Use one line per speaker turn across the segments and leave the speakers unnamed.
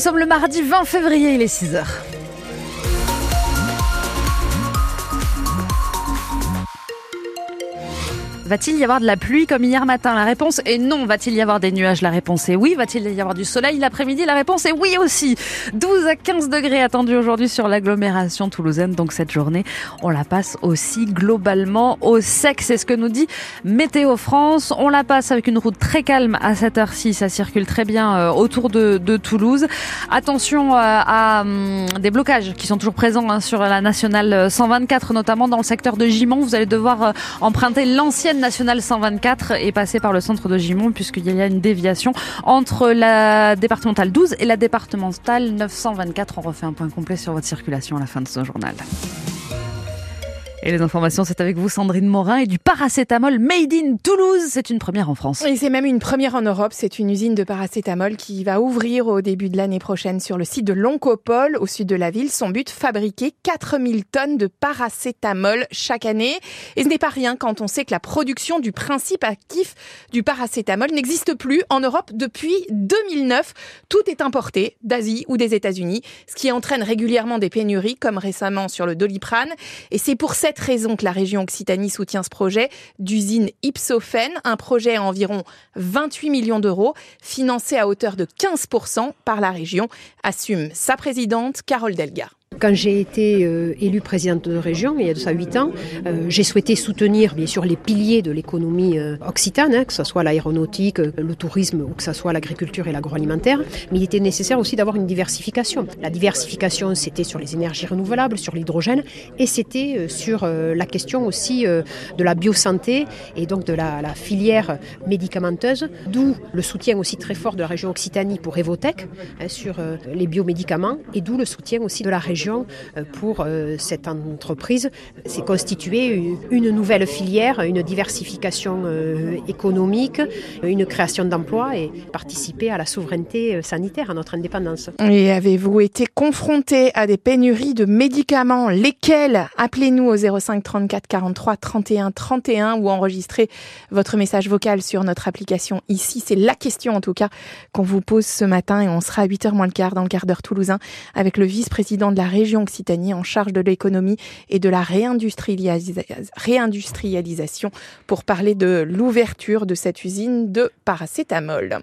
nous sommes le mardi 20 février, il est 6h. Va-t-il y avoir de la pluie comme hier matin? La réponse est non. Va-t-il y avoir des nuages? La réponse est oui. Va-t-il y avoir du soleil l'après-midi? La réponse est oui aussi. 12 à 15 degrés attendus aujourd'hui sur l'agglomération toulousaine. Donc cette journée, on la passe aussi globalement au sec. C'est ce que nous dit Météo France. On la passe avec une route très calme à cette heure-ci. Ça circule très bien euh, autour de, Toulouse. Attention euh, à, hum, des blocages qui sont toujours présents hein, sur la nationale 124, notamment dans le secteur de Gimont. Vous allez devoir euh, emprunter l'ancienne nationale 124 est passé par le centre de Gimont puisqu'il y a une déviation entre la départementale 12 et la départementale 924. On refait un point complet sur votre circulation à la fin de ce journal. Et les informations, c'est avec vous Sandrine Morin et du paracétamol Made in Toulouse. C'est une première en France.
Et c'est même une première en Europe. C'est une usine de paracétamol qui va ouvrir au début de l'année prochaine sur le site de Loncopole au sud de la ville. Son but, fabriquer 4000 tonnes de paracétamol chaque année. Et ce n'est pas rien quand on sait que la production du principe actif du paracétamol n'existe plus en Europe depuis 2009. Tout est importé d'Asie ou des États-Unis, ce qui entraîne régulièrement des pénuries comme récemment sur le doliprane. Et c'est pour cette raison que la région Occitanie soutient ce projet d'usine Ipsophène, un projet à environ 28 millions d'euros, financé à hauteur de 15% par la région, assume sa présidente Carole Delga.
Quand j'ai été euh, élue présidente de région, il y a de ça huit ans, euh, j'ai souhaité soutenir bien sûr les piliers de l'économie euh, occitane, hein, que ce soit l'aéronautique, le tourisme ou que ce soit l'agriculture et l'agroalimentaire. Mais il était nécessaire aussi d'avoir une diversification. La diversification, c'était sur les énergies renouvelables, sur l'hydrogène, et c'était sur la question aussi de la biosanté et donc de la, la filière médicamenteuse, d'où le soutien aussi très fort de la région Occitanie pour Evotech hein, sur les biomédicaments, et d'où le soutien aussi de la région euh, pour euh, cette entreprise, c'est constituer une nouvelle filière, une diversification euh, économique, une création d'emplois et participer à la souveraineté sanitaire, à notre indépendance.
Et avez-vous été confronté à des pénuries de médicaments? Lesquels? Appelez-nous au 05 34 43 31 31 ou enregistrez votre message vocal sur notre application ici. C'est la question en tout cas qu'on vous pose ce matin et on sera à 8h moins le quart dans le quart d'heure toulousain avec le vice-président de la région Occitanie en charge de l'économie et de la réindustrialisation pour parler de l'ouverture de cette usine de paracétamol.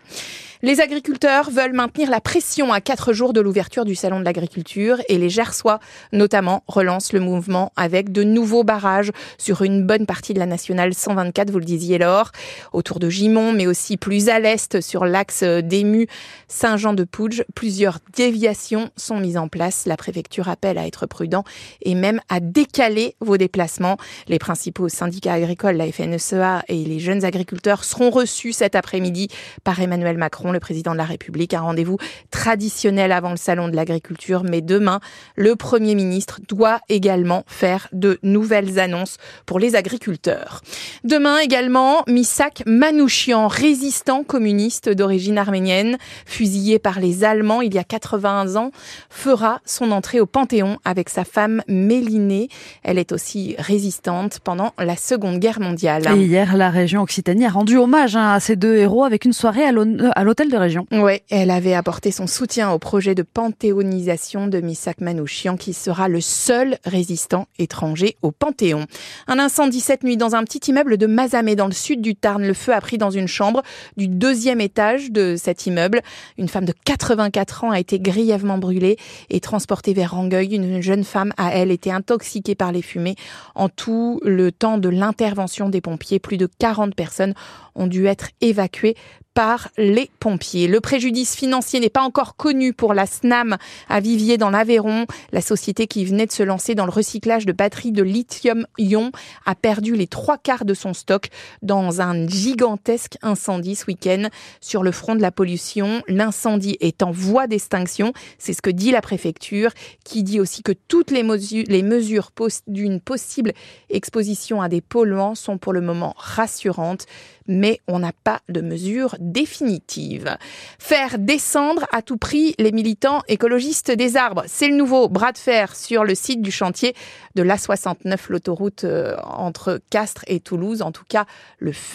Les agriculteurs veulent maintenir la pression à quatre jours de l'ouverture du salon de l'agriculture et les Gersois, notamment, relancent le mouvement avec de nouveaux barrages sur une bonne partie de la nationale 124, vous le disiez Laure, autour de Gimont, mais aussi plus à l'est sur l'axe d'Ému, Saint-Jean-de-Pouge. Plusieurs déviations sont mises en place. La préfecture appelle à être prudent et même à décaler vos déplacements. Les principaux syndicats agricoles, la FNSEA et les jeunes agriculteurs seront reçus cet après-midi par Emmanuel Macron le président de la République, un rendez-vous traditionnel avant le salon de l'agriculture. Mais demain, le Premier ministre doit également faire de nouvelles annonces pour les agriculteurs. Demain également, Misak Manouchian, résistant communiste d'origine arménienne, fusillé par les Allemands il y a 80 ans, fera son entrée au Panthéon avec sa femme Mélinée. Elle est aussi résistante pendant la Seconde Guerre mondiale.
Et hier, la région Occitanie a rendu hommage hein, à ces deux héros avec une soirée à de région.
Oui, elle avait apporté son soutien au projet de panthéonisation de Misak Manouchian, qui sera le seul résistant étranger au Panthéon. Un incendie cette nuit dans un petit immeuble de Mazamé, dans le sud du Tarn. Le feu a pris dans une chambre du deuxième étage de cet immeuble. Une femme de 84 ans a été grièvement brûlée et transportée vers Rangueil. Une jeune femme, à elle, était intoxiquée par les fumées. En tout, le temps de l'intervention des pompiers, plus de 40 personnes ont dû être évacuées par les pompiers. Le préjudice financier n'est pas encore connu pour la SNAM à Vivier dans l'Aveyron. La société qui venait de se lancer dans le recyclage de batteries de lithium-ion a perdu les trois quarts de son stock dans un gigantesque incendie ce week-end sur le front de la pollution. L'incendie est en voie d'extinction. C'est ce que dit la préfecture qui dit aussi que toutes les mesures, les mesures d'une possible exposition à des polluants sont pour le moment rassurantes mais on n'a pas de mesure définitive. Faire descendre à tout prix les militants écologistes des arbres, c'est le nouveau bras de fer sur le site du chantier de l'A69, l'autoroute euh, entre Castres et Toulouse, en tout cas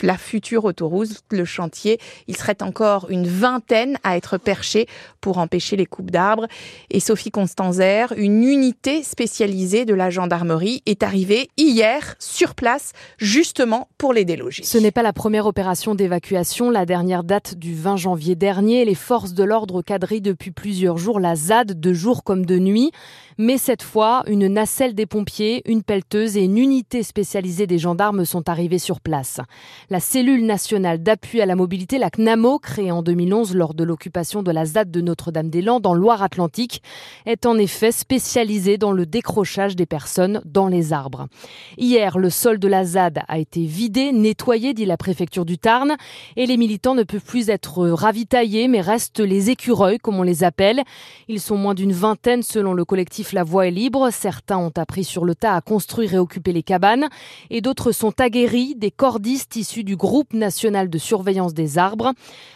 la future autoroute, le chantier. Il serait encore une vingtaine à être perchés pour empêcher les coupes d'arbres. Et Sophie Constanzer, une unité spécialisée de la gendarmerie, est arrivée hier sur place justement pour les déloger.
Ce n'est pas la première opération d'évacuation. La dernière date du 20 janvier dernier. Les forces de l'ordre quadrillent depuis plusieurs jours la ZAD de jour comme de nuit. Mais cette fois, une nacelle des pompiers, une pelleteuse et une unité spécialisée des gendarmes sont arrivés sur place. La cellule nationale d'appui à la mobilité, la CNAMO, créée en 2011 lors de l'occupation de la ZAD de Notre-Dame-des-Landes en Loire-Atlantique, est en effet spécialisée dans le décrochage des personnes dans les arbres. Hier, le sol de la ZAD a été vidé, nettoyé, dit la préfecture du Tarn, et les militants ne peuvent plus être ravitaillés, mais restent les écureuils, comme on les appelle. Ils sont moins d'une vingtaine selon le collectif la Voie est libre. Certains ont appris sur le tas à construire et occuper les cabanes et d'autres sont aguerris, des cordistes issus du groupe national de surveillance des arbres.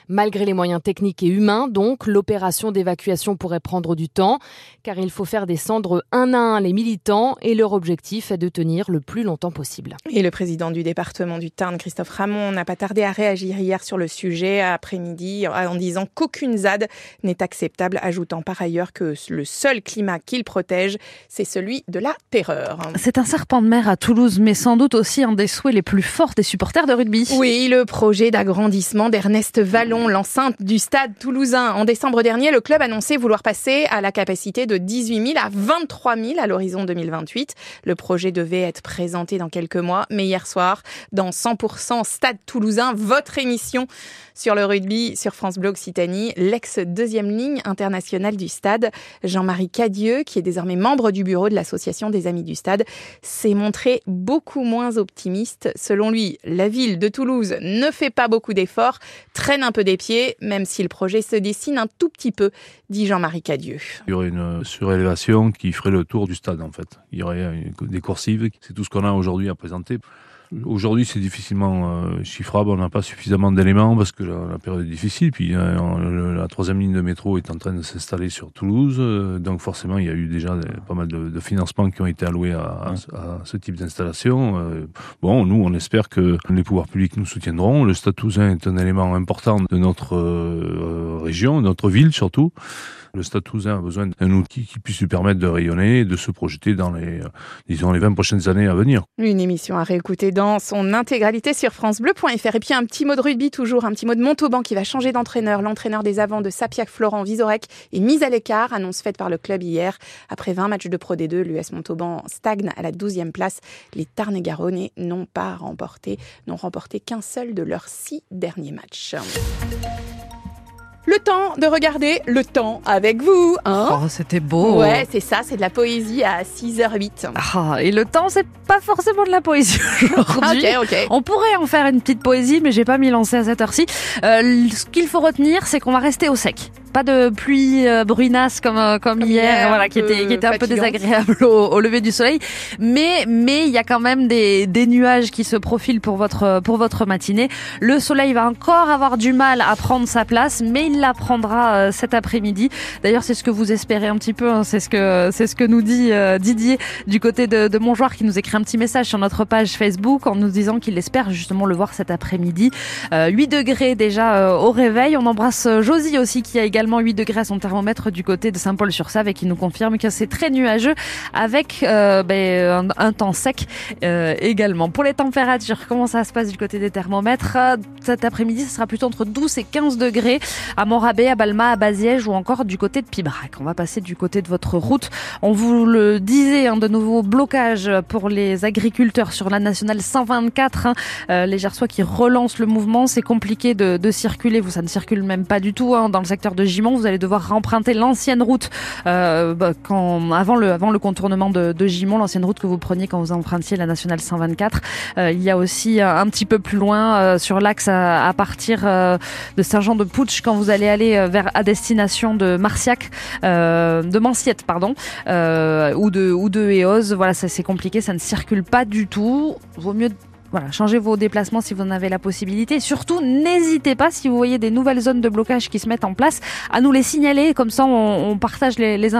Malgré les moyens techniques et humains, donc, l'opération d'évacuation pourrait prendre du temps car il faut faire descendre un à un les militants et leur objectif est de tenir le plus longtemps possible.
Et le président du département du Tarn, Christophe Ramon, n'a pas tardé à réagir hier sur le sujet après-midi en disant qu'aucune ZAD n'est acceptable, ajoutant par ailleurs que le seul climat qu'il protège, c'est celui de la terreur.
C'est un serpent de mer à Toulouse, mais sans doute aussi un des souhaits les plus forts des supporters de rugby.
Oui, le projet d'agrandissement d'Ernest Vallon, l'enceinte du stade toulousain. En décembre dernier, le club annonçait vouloir passer à la capacité de 18 000 à 23 000 à l'horizon 2028. Le projet devait être présenté dans quelques mois, mais hier soir, dans 100% Stade Toulousain, votre émission sur le rugby sur France Bleu Occitanie, l'ex-deuxième ligne internationale du stade, Jean-Marie Cadieux, qui est désormais membre du bureau de l'Association des Amis du Stade, s'est montré beaucoup moins optimiste. Selon lui, la ville de Toulouse ne fait pas beaucoup d'efforts, traîne un peu des pieds, même si le projet se dessine un tout petit peu, dit Jean-Marie Cadieux.
Il y aurait une surélévation qui ferait le tour du stade en fait. Il y aurait des coursives, c'est tout ce qu'on a aujourd'hui à présenter. Aujourd'hui, c'est difficilement euh, chiffrable. On n'a pas suffisamment d'éléments parce que la, période est difficile. Puis euh, la troisième ligne de métro est en train de s'installer sur Toulouse. Euh, donc forcément, il y a eu déjà pas mal de, de, financements qui ont été alloués à, à, ce type d'installation. bon, nous, on espère que les pouvoirs publics nous soutiendront. Le Stade Toulousain est un élément important de notre région, de notre ville surtout. Le Stade Toulousain a besoin d'un outil qui puisse lui permettre de rayonner et de se projeter dans les, disons, les 20 prochaines années à venir.
Une émission à réécouter dans son intégralité sur francebleu.fr. Et puis un petit mot de rugby toujours, un petit mot de Montauban qui va changer d'entraîneur. L'entraîneur des avants de Sapiac, Florent Visorek, est mis à l'écart, annonce faite par le club hier. Après 20 matchs de Pro D2, l'US Montauban stagne à la 12e place. Les Tarn-et-Garonnais n'ont pas remporté, n'ont remporté qu'un seul de leurs six derniers matchs. Le temps de regarder le temps avec vous. Hein
oh, c'était beau.
Ouais, c'est ça, c'est de la poésie à 6h08.
Ah, et le temps, c'est pas forcément de la poésie aujourd'hui.
ok, ok.
On pourrait en faire une petite poésie, mais j'ai pas mis lancé à cette heure-ci. Euh, ce qu'il faut retenir, c'est qu'on va rester au sec pas de pluie euh, brunasse comme euh, comme, hier, voilà, qui était qui était un peu désagréable au, au, lever du soleil. Mais mais il y a quand même des des nuages qui se profilent pour votre pour votre matinée. Le soleil va encore avoir du mal à prendre sa place, mais il la prendra euh, cet après-midi. D'ailleurs, c'est ce que vous espérez un petit peu. Hein, c'est ce que c'est ce que nous dit euh, Didier du côté de, de Montjoie qui nous écrit un petit message sur notre page Facebook en nous disant qu'il espère justement le voir cet après-midi. 8 degrés déjà au réveil. On embrasse Josie aussi qui a également 8 degrés à son thermomètre du côté de Saint-Paul-sur-Save et qui nous confirme que c'est très nuageux avec euh, ben, un, temps sec euh, également. Pour les températures, comment ça se passe du côté des thermomètres? Cet après-midi, ce sera plutôt entre 12 et 15 degrés à Morabé, à Balma, à Baziège ou encore du côté de Pibrac. On va passer du côté de votre route. On vous le disait, hein, de nouveaux blocages pour les agriculteurs sur la nationale 124. Hein, euh, les Gersois qui relancent le mouvement, c'est compliqué de, de, circuler. Vous, ça ne circule même pas du tout hein, dans le secteur de vous allez devoir emprunter l'ancienne route euh, bah, avant, le, avant le contournement de, de Gimont, l'ancienne route que vous preniez quand vous empruntiez la nationale 124. Euh, il y a aussi euh, un petit peu plus loin sur l'axe à, partir de Saint-Jean-de-Pouch quand vous allez aller vers à destination de Marciac, de Manciette pardon, ou de ou Eos. Voilà, ça c'est compliqué, ça ne circule pas du tout. Vaut mieux voilà, changez vos déplacements si vous en avez la possibilité. Surtout, n'hésitez pas si vous voyez des nouvelles zones de blocage qui se mettent en place à nous les signaler. Comme ça, on, partage les, les